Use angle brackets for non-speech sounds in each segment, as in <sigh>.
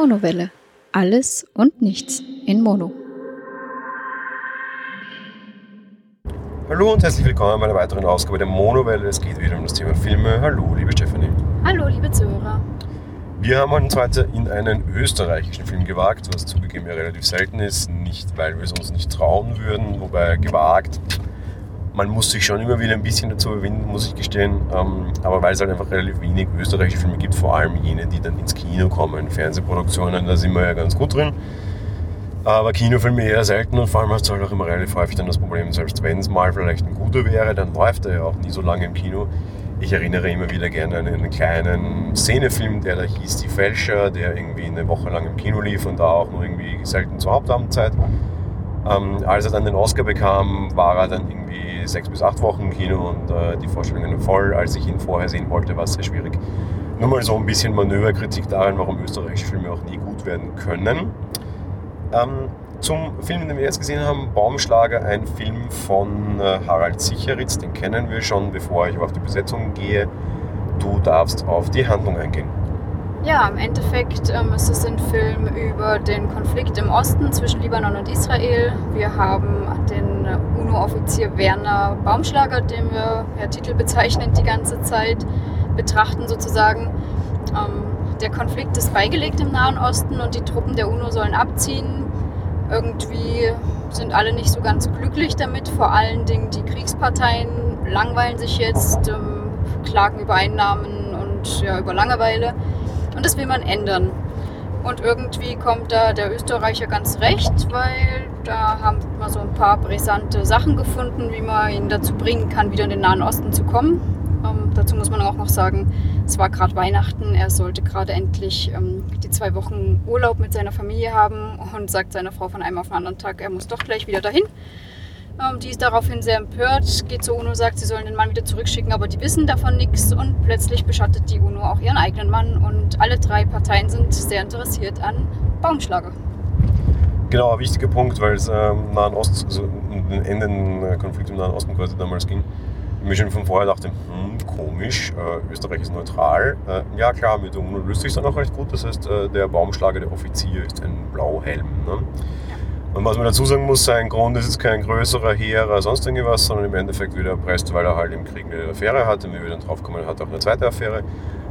Monowelle. Alles und nichts in Mono. Hallo und herzlich willkommen bei einer weiteren Ausgabe der Monowelle. Es geht wieder um das Thema Filme. Hallo, liebe Stephanie. Hallo, liebe Zuhörer. Wir haben uns heute in einen österreichischen Film gewagt, was zugegeben ja relativ selten ist. Nicht, weil wir es uns nicht trauen würden, wobei gewagt. Man muss sich schon immer wieder ein bisschen dazu überwinden, muss ich gestehen. Ähm, aber weil es halt einfach relativ wenig österreichische Filme gibt, vor allem jene, die dann ins Kino kommen. Fernsehproduktionen, da sind wir ja ganz gut drin. Aber Kinofilme eher selten und vor allem hast du halt auch immer relativ häufig dann das Problem, selbst wenn es mal vielleicht ein guter wäre, dann läuft er ja auch nie so lange im Kino. Ich erinnere immer wieder gerne an einen kleinen Szenefilm, der da hieß Die Fälscher, der irgendwie eine Woche lang im Kino lief und da auch nur irgendwie selten zur Hauptabendzeit. Ähm, als er dann den Oscar bekam, war er dann irgendwie sechs bis acht Wochen Kino und äh, die Vorstellungen voll. Als ich ihn vorher sehen wollte, war es sehr schwierig. Nur mal so ein bisschen Manöverkritik daran, warum österreichische Filme auch nie gut werden können. Ähm, zum Film, den wir jetzt gesehen haben, Baumschlager, ein Film von äh, Harald Sicheritz, den kennen wir schon, bevor ich auf die Besetzung gehe. Du darfst auf die Handlung eingehen. Ja, im Endeffekt ähm, ist es ein Film über den Konflikt im Osten zwischen Libanon und Israel. Wir haben den UNO-Offizier Werner Baumschlager, den wir per Titel bezeichnen die ganze Zeit, betrachten sozusagen. Ähm, der Konflikt ist beigelegt im Nahen Osten und die Truppen der UNO sollen abziehen. Irgendwie sind alle nicht so ganz glücklich damit. Vor allen Dingen die Kriegsparteien langweilen sich jetzt, ähm, klagen über Einnahmen und ja, über Langeweile. Und das will man ändern. Und irgendwie kommt da der Österreicher ganz recht, weil da haben wir so ein paar brisante Sachen gefunden, wie man ihn dazu bringen kann, wieder in den Nahen Osten zu kommen. Ähm, dazu muss man auch noch sagen, es war gerade Weihnachten, er sollte gerade endlich ähm, die zwei Wochen Urlaub mit seiner Familie haben und sagt seiner Frau von einem auf den anderen Tag, er muss doch gleich wieder dahin. Ähm, die ist daraufhin sehr empört, geht zur UNO, sagt, sie sollen den Mann wieder zurückschicken, aber die wissen davon nichts und plötzlich beschattet die UNO auch ihren eigenen Mann und alle drei Parteien sind sehr interessiert an Baumschlager. Genau, ein wichtiger Punkt, weil es ähm, Nahen Ost, also um den Enden-Konflikt im Nahen Osten quasi damals ging. Ich mir schon von vorher dachte, hm, komisch, äh, Österreich ist neutral. Äh, ja klar, mit der UNO löst sich dann auch recht gut. Das heißt, äh, der Baumschlager, der Offizier, ist ein Blauhelm. Ne? Und was man dazu sagen muss, sein Grund ist jetzt kein größerer Heer oder sonst irgendwas, sondern im Endeffekt wieder erpresst, weil er halt im Krieg eine Affäre hatte. Wie wir dann draufkommen, er hat auch eine zweite Affäre.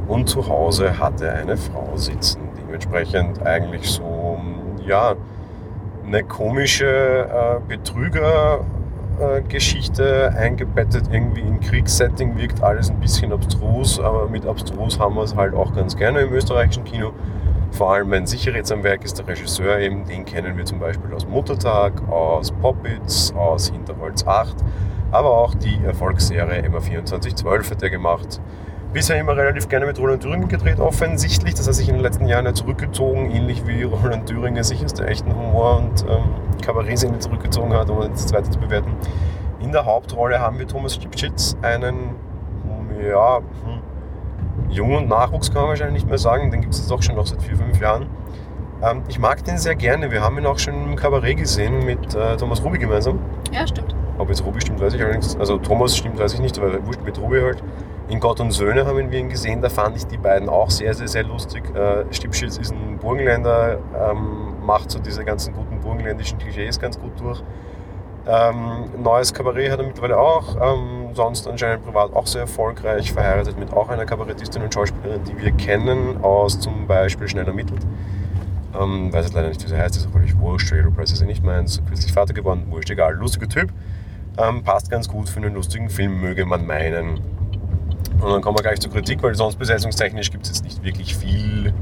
Und zu Hause hatte eine Frau sitzen. Dementsprechend eigentlich so, ja, eine komische äh, Betrüger-Geschichte eingebettet irgendwie in Kriegssetting, wirkt alles ein bisschen abstrus, aber mit abstrus haben wir es halt auch ganz gerne im österreichischen Kino. Vor allem mein Sicherheitsamwerk ist der Regisseur eben, den kennen wir zum Beispiel aus Muttertag, aus Poppits, aus Hinterholz 8, aber auch die Erfolgsserie Emma 2412 hat er gemacht. Bisher immer relativ gerne mit Roland Thüringen gedreht, offensichtlich. Das hat sich in den letzten Jahren ja zurückgezogen, ähnlich wie Roland Thüringen sich aus der echten Humor- und ähm, Kabarettszene zurückgezogen hat, um das zweite zu bewerten. In der Hauptrolle haben wir Thomas Stipschitz, einen, ja, hm, Jung und Nachwuchs kann man wahrscheinlich nicht mehr sagen, den gibt es jetzt doch schon noch seit vier, fünf Jahren. Ähm, ich mag den sehr gerne. Wir haben ihn auch schon im Kabarett gesehen mit äh, Thomas Ruby gemeinsam. Ja, stimmt. Ob jetzt Ruby stimmt, weiß ich allerdings. Also Thomas stimmt, weiß ich nicht, aber wurscht mit Ruby halt. In Gott und Söhne haben wir ihn gesehen, da fand ich die beiden auch sehr, sehr, sehr lustig. Äh, Stipschitz ist ein Burgenländer, ähm, macht so diese ganzen guten burgenländischen Klischees ganz gut durch. Ähm, neues Kabarett hat er mittlerweile auch. Ähm, sonst anscheinend privat auch sehr erfolgreich, verheiratet mit auch einer Kabarettistin und Schauspielerin, die wir kennen aus zum Beispiel Schnell ermittelt. Ähm, weiß jetzt leider nicht, wie sie heißt, ist auch völlig wurscht. Yellow Press ist ja nicht meins. Kürzlich Vater geworden, wurscht, egal. Lustiger Typ. Ähm, passt ganz gut für einen lustigen Film, möge man meinen. Und dann kommen wir gleich zur Kritik, weil sonst besetzungstechnisch gibt es jetzt nicht wirklich viel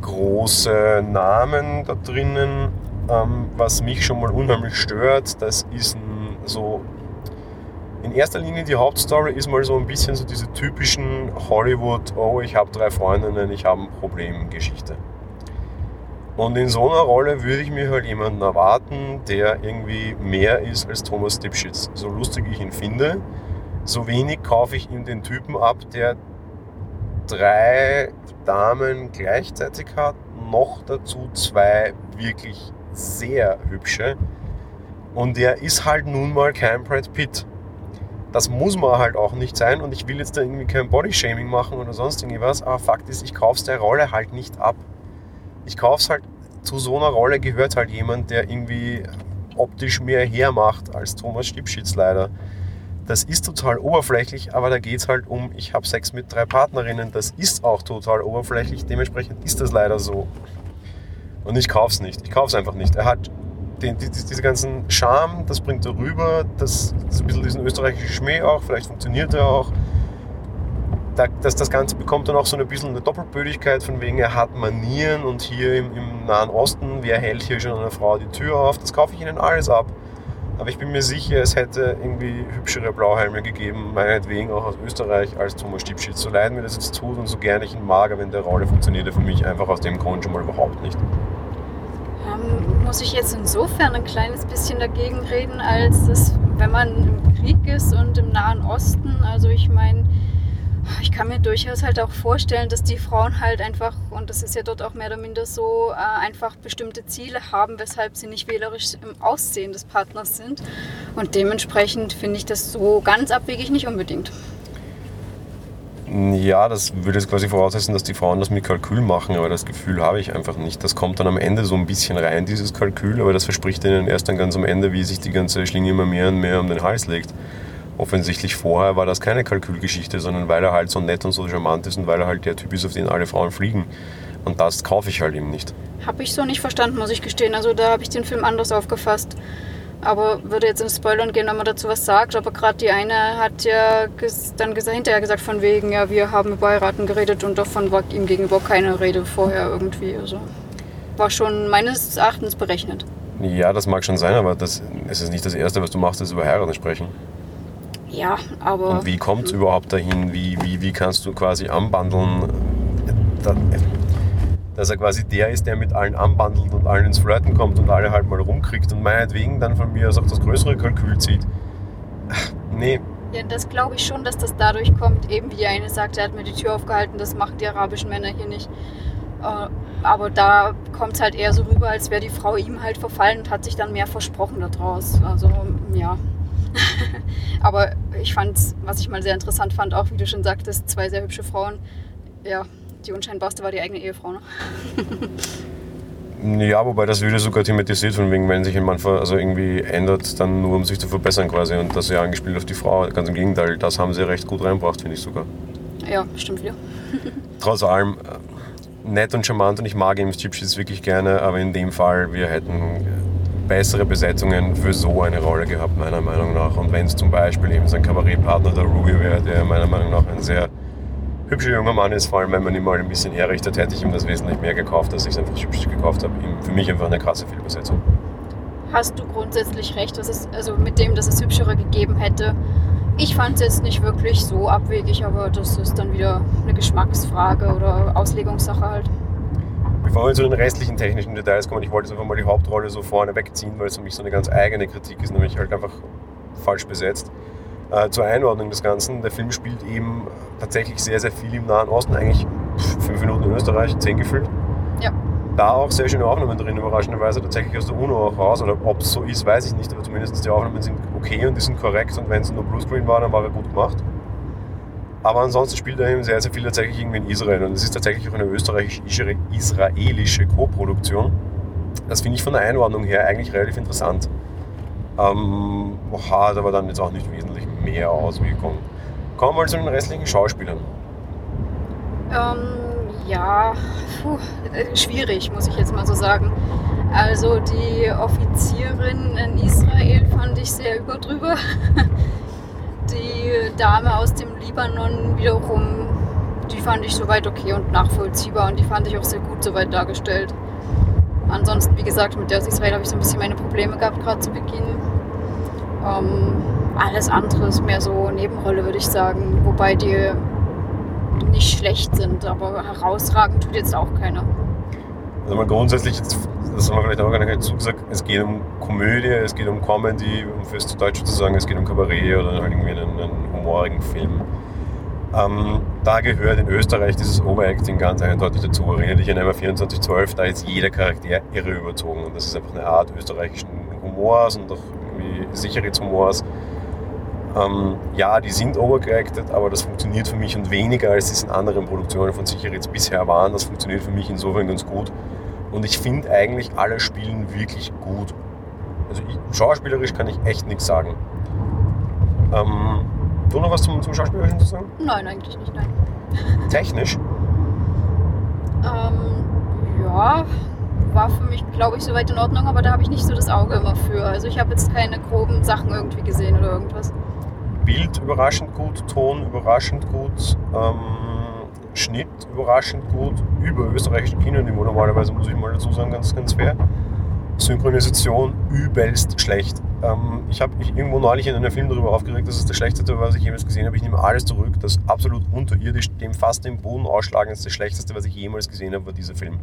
große Namen da drinnen. Ähm, was mich schon mal unheimlich stört, das ist ein, so in erster Linie die Hauptstory ist mal so ein bisschen so diese typischen Hollywood, oh, ich habe drei Freundinnen, ich habe ein Problem Geschichte. Und in so einer Rolle würde ich mir halt jemanden erwarten, der irgendwie mehr ist als Thomas Dipschitz. So lustig ich ihn finde, so wenig kaufe ich ihm den Typen ab, der drei Damen gleichzeitig hat, noch dazu zwei wirklich sehr hübsche. Und er ist halt nun mal kein Brad Pitt. Das muss man halt auch nicht sein und ich will jetzt da irgendwie kein Bodyshaming machen oder sonst irgendwas, aber Fakt ist, ich kaufe der Rolle halt nicht ab. ich kaufe es halt, zu so einer Rolle gehört halt jemand, der irgendwie optisch mehr hermacht als Thomas Stipschitz leider. Das ist total oberflächlich, aber da geht es halt um, ich habe Sex mit drei Partnerinnen. Das ist auch total oberflächlich, dementsprechend ist das leider so. Und ich kaufe es nicht. Ich kaufe es einfach nicht. Er hat den, die, diese ganzen Charme, das bringt er rüber, das, das ein bisschen diesen österreichischen Schmäh auch, vielleicht funktioniert er auch. Da, das, das Ganze bekommt dann auch so ein bisschen eine Doppelbödigkeit, von wegen er hat Manieren und hier im, im Nahen Osten, wer hält hier schon einer Frau die Tür auf, das kaufe ich ihnen alles ab. Aber ich bin mir sicher, es hätte irgendwie hübschere Blauhelme gegeben, meinetwegen auch aus Österreich, als Thomas Stipschitz. So leid mir das jetzt tut und so gerne ich ihn mag, in der Rolle funktioniert er für mich einfach aus dem Grund schon mal überhaupt nicht. Ähm, muss ich jetzt insofern ein kleines bisschen dagegen reden, als dass, wenn man im Krieg ist und im Nahen Osten, also ich meine, ich kann mir durchaus halt auch vorstellen, dass die Frauen halt einfach, und das ist ja dort auch mehr oder minder so, äh, einfach bestimmte Ziele haben, weshalb sie nicht wählerisch im Aussehen des Partners sind. Und dementsprechend finde ich das so ganz abwegig nicht unbedingt. Ja, das würde jetzt quasi voraussetzen, dass die Frauen das mit Kalkül machen, aber das Gefühl habe ich einfach nicht. Das kommt dann am Ende so ein bisschen rein, dieses Kalkül, aber das verspricht ihnen erst dann ganz am Ende, wie sich die ganze Schlinge immer mehr und mehr um den Hals legt. Offensichtlich vorher war das keine Kalkülgeschichte, sondern weil er halt so nett und so charmant ist und weil er halt der Typ ist, auf den alle Frauen fliegen. Und das kaufe ich halt ihm nicht. Habe ich so nicht verstanden, muss ich gestehen. Also da habe ich den Film anders aufgefasst. Aber würde jetzt in Spoilern gehen, wenn man dazu was sagt. Aber gerade die eine hat ja dann hinterher gesagt, von wegen, ja, wir haben über Heiraten geredet und davon war ihm gegenüber keine Rede vorher irgendwie. Also war schon meines Erachtens berechnet. Ja, das mag schon sein, aber das, es ist nicht das Erste, was du machst, ist über Heiraten sprechen. Ja, aber. Und wie kommt es überhaupt dahin? Wie, wie, wie kannst du quasi anbandeln? Dass er quasi der ist, der mit allen anbandelt und allen ins Flirten kommt und alle halt mal rumkriegt und meinetwegen dann von mir aus auch das größere Kalkül zieht. Nee. Ja, das glaube ich schon, dass das dadurch kommt, eben wie eine sagt, er hat mir die Tür aufgehalten, das machen die arabischen Männer hier nicht. Äh, aber da kommt es halt eher so rüber, als wäre die Frau ihm halt verfallen und hat sich dann mehr versprochen daraus. Also, ja. <laughs> Aber ich fand, was ich mal sehr interessant fand, auch wie du schon sagtest, zwei sehr hübsche Frauen. Ja, die unscheinbarste war die eigene Ehefrau. Ne? <laughs> Ja, wobei das würde sogar thematisiert, von wegen, wenn sich ein Mann also irgendwie ändert, dann nur um sich zu verbessern quasi. Und das ja angespielt auf die Frau. Ganz im Gegenteil, das haben sie recht gut reinbracht, finde ich sogar. Ja, stimmt wieder. <laughs> Trotz allem, äh, nett und charmant und ich mag ihm Chipschitz wirklich gerne, aber in dem Fall, wir hätten bessere Besetzungen für so eine Rolle gehabt, meiner Meinung nach. Und wenn es zum Beispiel eben sein Kabarettpartner der Ruby wäre, der meiner Meinung nach ein sehr hübscher junger Mann ist, vor allem wenn man ihn mal ein bisschen herrichtet, hätte ich ihm das wesentlich mehr gekauft, als ich es einfach hübsch gekauft habe. Für mich einfach eine krasse Fehlbesetzung. Hast du grundsätzlich recht, dass es, also mit dem, dass es hübschere gegeben hätte. Ich fand es jetzt nicht wirklich so abwegig, aber das ist dann wieder eine Geschmacksfrage oder Auslegungssache halt. Bevor wir zu den restlichen technischen Details kommen, ich wollte jetzt einfach mal die Hauptrolle so vorne wegziehen, weil es für mich so eine ganz eigene Kritik ist, nämlich halt einfach falsch besetzt. Äh, zur Einordnung des Ganzen, der Film spielt eben tatsächlich sehr, sehr viel im Nahen Osten, eigentlich fünf Minuten in Österreich, zehn gefüllt. Ja. Da auch sehr schöne Aufnahmen drin, überraschenderweise tatsächlich aus der UNO auch raus. Oder ob es so ist, weiß ich nicht, aber zumindest die Aufnahmen sind okay und die sind korrekt und wenn es nur Bluescreen war, dann war er gut gemacht. Aber ansonsten spielt er eben sehr, sehr viel tatsächlich irgendwie in Israel. Und es ist tatsächlich auch eine österreichisch-israelische Co-Produktion. Das finde ich von der Einordnung her eigentlich relativ interessant. Ähm, hat aber dann jetzt auch nicht wesentlich mehr ausgekommen. Kommen wir mal zu den restlichen Schauspielern. Ähm, ja, puh, äh, schwierig, muss ich jetzt mal so sagen. Also die Offizierin in Israel fand ich sehr überdrüber. <laughs> Die Dame aus dem Libanon wiederum, die fand ich soweit okay und nachvollziehbar und die fand ich auch sehr gut soweit dargestellt. Ansonsten, wie gesagt, mit der aus Israel habe ich so ein bisschen meine Probleme gehabt, gerade zu Beginn. Ähm, alles andere ist mehr so Nebenrolle, würde ich sagen. Wobei die nicht schlecht sind, aber herausragend tut jetzt auch keiner. Also grundsätzlich, das haben wir vielleicht auch gar nicht dazu gesagt, es geht um Komödie, es geht um Comedy, um fürs Deutsche zu sagen, es geht um Kabarett oder irgendwie einen, einen humorigen Film. Ähm, da gehört in Österreich dieses Overacting ganz eindeutig dazu. Erinnere dich an einmal 2412, da ist jeder Charakter irre überzogen. Und das ist einfach eine Art österreichischen Humors und auch irgendwie Sicherheitshumors. Ähm, ja, die sind overgeacted, aber das funktioniert für mich und weniger als es in anderen Produktionen von Sicherheits bisher waren. Das funktioniert für mich insofern ganz gut, Und ich finde eigentlich, alle spielen wirklich gut. Also ich, schauspielerisch kann ich echt nichts sagen. Ähm, du noch was zum, zum Schauspielerischen zu sagen? Nein, eigentlich nicht, nein. Technisch? Ähm, ja, war für mich, glaube ich, soweit in Ordnung, aber da habe ich nicht so das Auge immer für. Also ich habe jetzt keine groben Sachen irgendwie gesehen oder irgendwas. Bild überraschend gut, Ton überraschend gut, ähm, Schnitt überraschend gut, über österreichischen Kinoniveau normalerweise, muss ich mal dazu sagen, ganz, ganz fair. Synchronisation übelst schlecht. Ähm, ich habe mich irgendwo neulich in einem Film darüber aufgeregt, dass es das Schlechteste, was ich jemals gesehen habe. Ich nehme alles zurück. Das absolut unterirdisch, dem fast den Boden ausschlagendste, Schlechteste, was ich jemals gesehen habe, war dieser Film.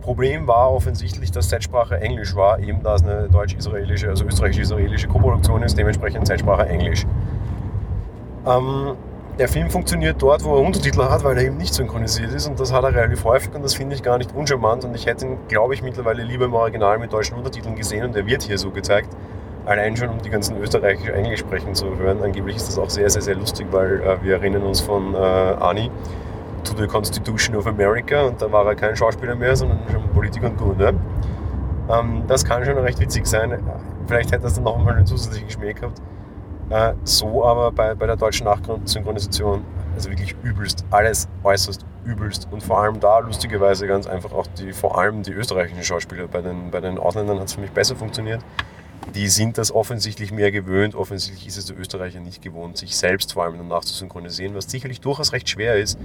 Problem war offensichtlich, dass Zeitsprache Englisch war, eben da es eine deutsch-israelische, also österreichisch-israelische Koproduktion ist, dementsprechend Zeitsprache Englisch. Ähm, der Film funktioniert dort, wo er Untertitel hat, weil er eben nicht synchronisiert ist und das hat er relativ häufig und das finde ich gar nicht uncharmant und ich hätte ihn, glaube ich, mittlerweile lieber im Original mit deutschen Untertiteln gesehen und er wird hier so gezeigt. Allein schon, um die ganzen österreichisch Englisch sprechen zu hören. Angeblich ist das auch sehr, sehr, sehr lustig, weil äh, wir erinnern uns von äh, Ani to the Constitution of America und da war er kein Schauspieler mehr, sondern schon Politiker und Gouverneur. Ähm, das kann schon recht witzig sein. Vielleicht hätte das dann noch mal einen zusätzlichen Geschmäck gehabt. Äh, so aber bei, bei der deutschen Nachsynchronisation, also wirklich übelst, alles äußerst übelst. Und vor allem da lustigerweise ganz einfach auch die, vor allem die österreichischen Schauspieler. Bei den, bei den Ausländern hat es für mich besser funktioniert. Die sind das offensichtlich mehr gewöhnt. Offensichtlich ist es der Österreicher nicht gewohnt, sich selbst vor allem danach zu synchronisieren, was sicherlich durchaus recht schwer ist.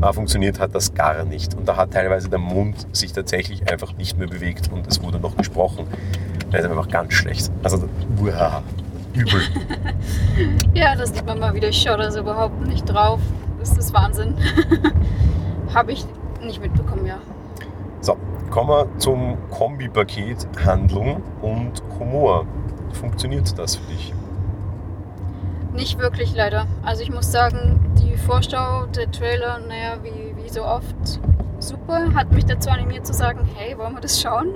Aber funktioniert hat das gar nicht. Und da hat teilweise der Mund sich tatsächlich einfach nicht mehr bewegt und es wurde noch gesprochen. Das ist einfach ganz schlecht. Also, uah übel. <laughs> ja, das sieht man mal wieder. Ich schaue da so überhaupt nicht drauf. Das ist Wahnsinn. <laughs> Habe ich nicht mitbekommen, ja. So, kommen wir zum Kombipaket Handlung und Humor. Funktioniert das für dich? Nicht wirklich leider. Also ich muss sagen, die Vorschau, der Trailer, naja, wie, wie so oft, super. Hat mich dazu animiert zu sagen, hey, wollen wir das schauen?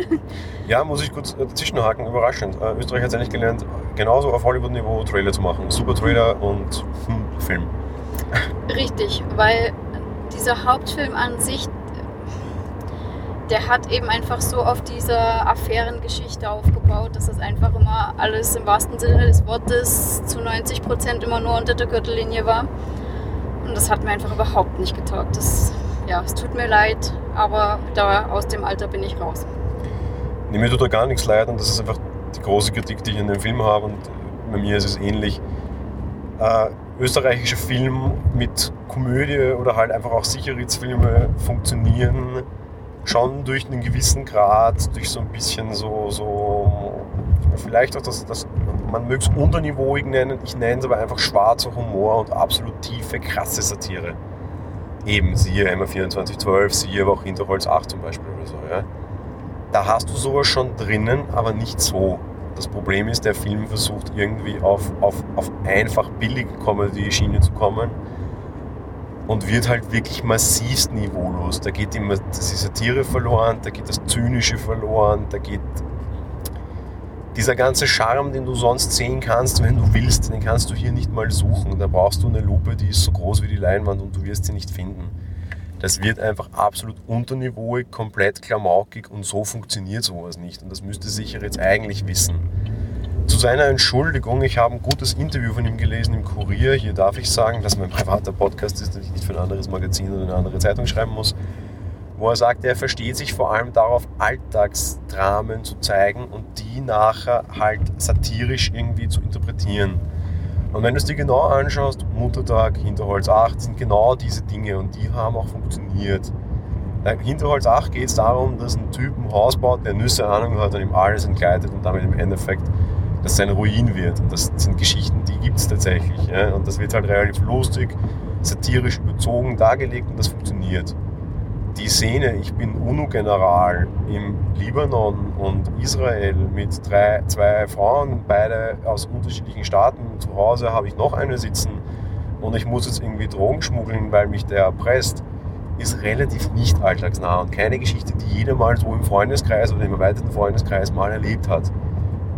Ja, muss ich kurz dazwischenhaken, überraschend. Äh, Österreich hat es eigentlich gelernt, genauso auf Hollywood-Niveau Trailer zu machen. Super Trailer und hm, Film. Richtig, weil dieser Hauptfilm an sich, der hat eben einfach so auf dieser Affärengeschichte aufgebaut, dass es einfach immer alles im wahrsten Sinne des Wortes zu 90 Prozent immer nur unter der Gürtellinie war. Und das hat mir einfach überhaupt nicht getaugt. Das ja, es tut mir leid, aber da aus dem Alter bin ich raus. Nee, mir tut da gar nichts leid und das ist einfach die große Kritik, die ich an dem Film habe und bei mir ist es ähnlich. Äh, österreichische Film mit Komödie oder halt einfach auch Sicherheitsfilme funktionieren schon durch einen gewissen Grad, durch so ein bisschen so, so vielleicht auch das, das man möge es unterniveauig nennen, ich nenne es aber einfach schwarzer Humor und absolut tiefe, krasse Satire eben, siehe MA 2412, siehe aber auch Hinterholz 8 zum Beispiel oder so. Ja. Da hast du sowas schon drinnen, aber nicht so. Das Problem ist, der Film versucht irgendwie auf, auf, auf einfach billige Comedy-Schiene zu kommen und wird halt wirklich massivst niveaulos. Da geht immer die Satire verloren, da geht das Zynische verloren, da geht dieser ganze Charme, den du sonst sehen kannst, wenn du willst, den kannst du hier nicht mal suchen. Da brauchst du eine Lupe, die ist so groß wie die Leinwand und du wirst sie nicht finden. Das wird einfach absolut unterniveauig, komplett klamaukig und so funktioniert sowas nicht. Und das müsste sicher jetzt eigentlich wissen. Zu seiner Entschuldigung, ich habe ein gutes Interview von ihm gelesen im Kurier. Hier darf ich sagen, dass mein privater Podcast ist, dass ich nicht für ein anderes Magazin oder eine andere Zeitung schreiben muss wo er sagt, er versteht sich vor allem darauf, Alltagsdramen zu zeigen und die nachher halt satirisch irgendwie zu interpretieren. Und wenn du es dir genau anschaust, Muttertag, Hinterholz 8 sind genau diese Dinge und die haben auch funktioniert. Bei Hinterholz 8 geht es darum, dass ein Typ ein Haus baut, der Nüsse Ahnung hat und ihm alles entgleitet und damit im Endeffekt dass sein Ruin wird. Und das sind Geschichten, die gibt es tatsächlich. Ja? Und das wird halt relativ lustig, satirisch überzogen dargelegt und das funktioniert die Szene, ich bin UNO-General im Libanon und Israel mit drei, zwei Frauen, beide aus unterschiedlichen Staaten. Zu Hause habe ich noch eine sitzen und ich muss jetzt irgendwie Drogen schmuggeln, weil mich der erpresst, ist relativ nicht alltagsnah und keine Geschichte, die jeder mal so im Freundeskreis oder im erweiterten Freundeskreis mal erlebt hat.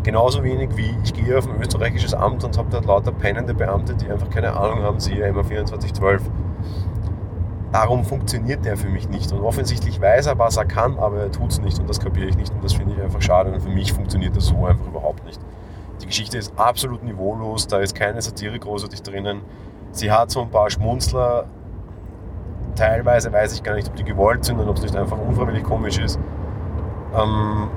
Genauso wenig wie ich gehe auf ein österreichisches Amt und habe dort lauter pennende Beamte, die einfach keine Ahnung haben, siehe immer 2412 darum funktioniert der für mich nicht. Und offensichtlich weiß er, was er kann, aber er tut es nicht und das kapiere ich nicht und das finde ich einfach schade und für mich funktioniert das so einfach überhaupt nicht. Die Geschichte ist absolut niveaulos, da ist keine Satire großartig drinnen. Sie hat so ein paar Schmunzler, teilweise weiß ich gar nicht, ob die gewollt sind und ob es nicht einfach unfreiwillig komisch ist. Ähm,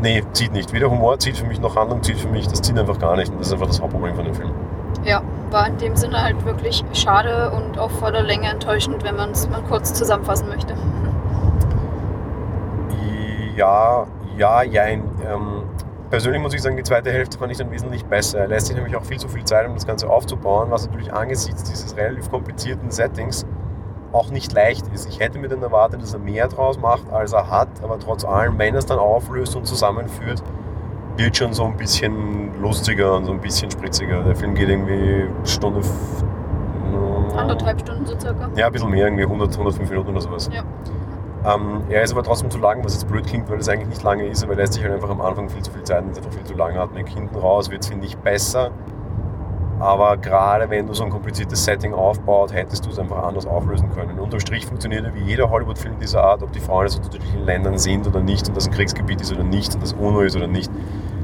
nee, zieht nicht. Weder Humor zieht für mich noch Handlung zieht für mich, das zieht einfach gar nicht und das ist einfach das Hauptproblem von dem Film. Ja, war in dem Sinne halt wirklich schade und auch vor der Länge enttäuschend, wenn man es mal kurz zusammenfassen möchte. Ja, ja, jein. Ähm, persönlich muss ich sagen, die zweite Hälfte fand ich dann wesentlich besser. Er lässt sich nämlich auch viel zu viel Zeit, um das Ganze aufzubauen, was natürlich angesichts dieses relativ komplizierten Settings auch nicht leicht ist. Ich hätte mir dann erwartet, dass er mehr draus macht, als er hat, aber trotz allem, wenn er es dann auflöst und zusammenführt, wird schon so ein bisschen lustiger und so ein bisschen spritziger. Der Film geht irgendwie Stunde. Anderthalb Stunden so circa. Ja, ein bisschen mehr, irgendwie 100, 105 Minuten oder sowas. Ja. Ähm, er ist aber trotzdem zu lang, was jetzt blöd klingt, weil es eigentlich nicht lange ist, aber er lässt sich halt einfach am Anfang viel zu viel Zeit und einfach viel zu lange atmen. Hinten raus wird es, finde ich, besser. Aber gerade wenn du so ein kompliziertes Setting aufbaut, hättest du es einfach anders auflösen können. Unterm Strich funktioniert er wie jeder Hollywood-Film dieser Art, ob die Frauen aus unterschiedlichen Ländern sind oder nicht und das ein Kriegsgebiet ist oder nicht und das UNO ist oder nicht.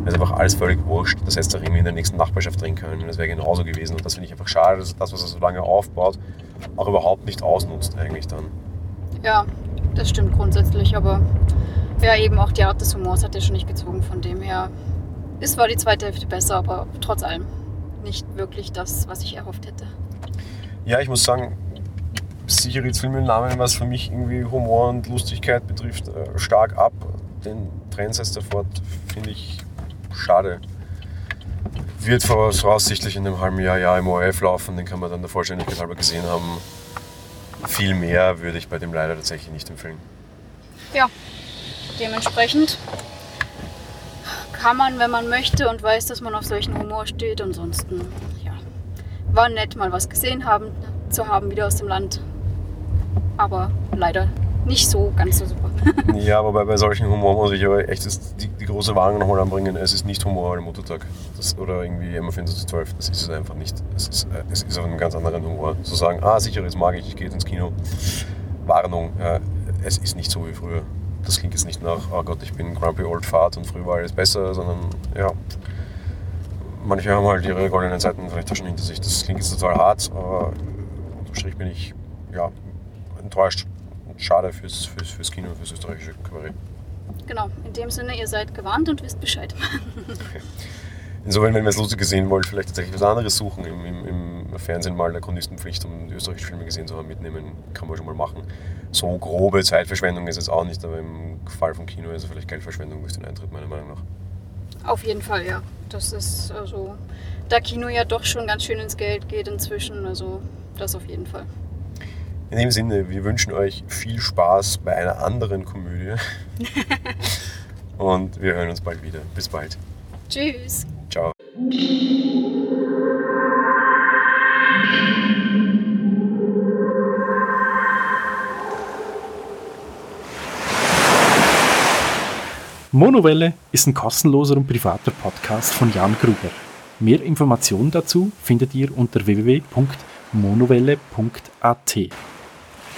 Das ist einfach alles völlig wurscht. Das hätte auch irgendwie in der nächsten Nachbarschaft drin können. Das wäre genauso gewesen. Und das finde ich einfach schade, dass das, was er so lange aufbaut, auch überhaupt nicht ausnutzt eigentlich dann. Ja, das stimmt grundsätzlich, aber ja, eben auch die Art des Humors hat er schon nicht gezogen. Von dem her ist zwar die zweite Hälfte besser, aber trotz allem nicht wirklich das, was ich erhofft hätte. Ja, ich muss sagen, sicher jetzt Film im Namen, was für mich irgendwie Humor und Lustigkeit betrifft, äh, stark ab. Den Trendsetter fort finde ich schade. Wird voraussichtlich in einem halben Jahr, Jahr im ORF laufen, den kann man dann der Vollständigkeit halber gesehen haben. Viel mehr würde ich bei dem leider tatsächlich nicht empfehlen. Ja, dementsprechend kann man, wenn man möchte und weiß, dass man auf solchen Humor steht. Ansonsten, ja, war nett, mal was gesehen haben, zu haben wieder aus dem Land. Aber leider nicht so ganz so super. <laughs> ja, wobei bei solchen Humor muss ich aber echt die, die große Warnung nochmal anbringen. Es ist nicht Humor am Muttertag. Das, oder irgendwie immer 12. Das ist es einfach nicht. Es ist, äh, es ist auf einem ganz anderen Humor. Zu sagen, ah, sicher, jetzt mag ich, ich gehe ins Kino. Warnung, äh, es ist nicht so wie früher. Das klingt jetzt nicht nach, oh Gott, ich bin Grumpy Old Fart und früher war alles besser, sondern ja, manche haben halt ihre goldenen Zeiten vielleicht schon hinter sich. Das klingt jetzt total hart, aber unterm Strich bin ich ja, enttäuscht schade fürs, fürs, fürs Kino, fürs österreichische Kabarett. Genau, in dem Sinne, ihr seid gewarnt und wisst Bescheid. <laughs> Insofern, wenn wir es lustig sehen wollt, vielleicht tatsächlich was anderes suchen, im, im, im Fernsehen mal der Chronistenpflicht, um die österreichischen Filme gesehen zu haben, mitnehmen, kann man schon mal machen. So grobe Zeitverschwendung ist es auch nicht, aber im Fall von Kino ist es vielleicht Geldverschwendung durch den Eintritt, meiner Meinung nach. Auf jeden Fall, ja. Das ist also, da Kino ja doch schon ganz schön ins Geld geht inzwischen, also das auf jeden Fall. In dem Sinne, wir wünschen euch viel Spaß bei einer anderen Komödie. <laughs> Und wir hören uns bald wieder. Bis bald. Tschüss. Ciao. Monowelle ist ein kostenloser und privater Podcast von Jan Gruber. Mehr Informationen dazu findet ihr unter www.monowelle.at.